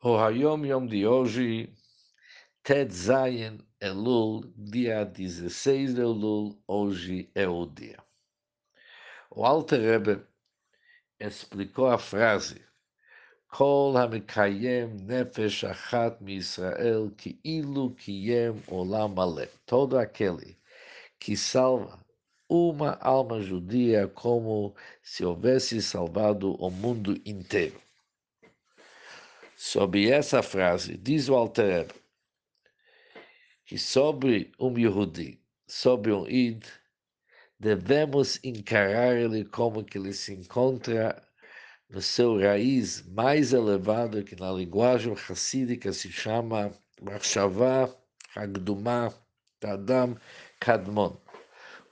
O Hayom Yom de hoje, Ted Zayin Elul, dia 16 de Elul, hoje é o dia. O Alter Rebbe explicou a frase Kol Nefesh Achat MiYisrael Ki Ilu Kiyem Olam. Todo aquele que salva uma alma judia como se houvesse salvado o mundo inteiro. Sobre essa frase, diz o Alter que sobre um Yehudi, sobre um Id, devemos encarar ele como que ele se encontra no seu raiz mais elevado, que na linguagem hassídica se chama Marshavá Hagdumá Tadam Kadmon.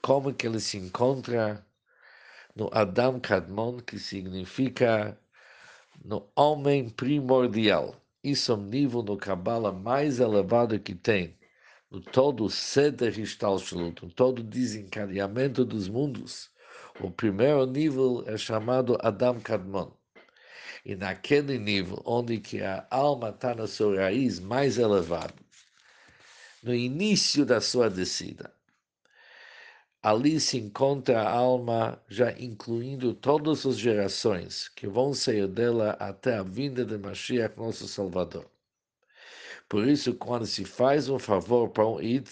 Como que ele se encontra no Adam Kadmon, que significa no homem primordial. Isso é um nível no Kabbalah mais elevado que tem. No todo Seder Histalshalut, no todo desencadeamento dos mundos. O primeiro nível é chamado Adam Kadmon. E naquele nível, onde que a alma está na sua raiz mais elevada, no início da sua descida, Ali se encontra a alma, já incluindo todas as gerações que vão sair dela até a vinda de Mashiach, nosso Salvador. Por isso, quando se faz um favor para um Id,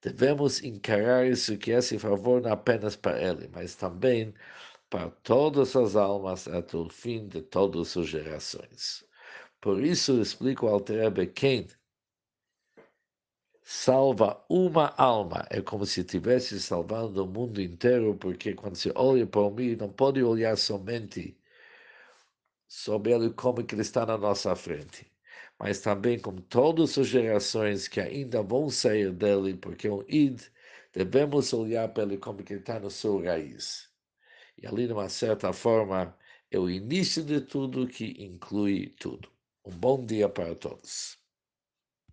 devemos encarar isso que esse favor não é apenas para ele, mas também para todas as almas até o fim de todas as gerações. Por isso, explico ao Terebe quem salva uma alma, é como se estivesse salvando o mundo inteiro, porque quando você olha para mim, não pode olhar somente sobre ele como que ele está na nossa frente, mas também com todas as gerações que ainda vão sair dele, porque o id, devemos olhar para ele como que ele está no seu raiz. E ali, de uma certa forma, é o início de tudo que inclui tudo. Um bom dia para todos.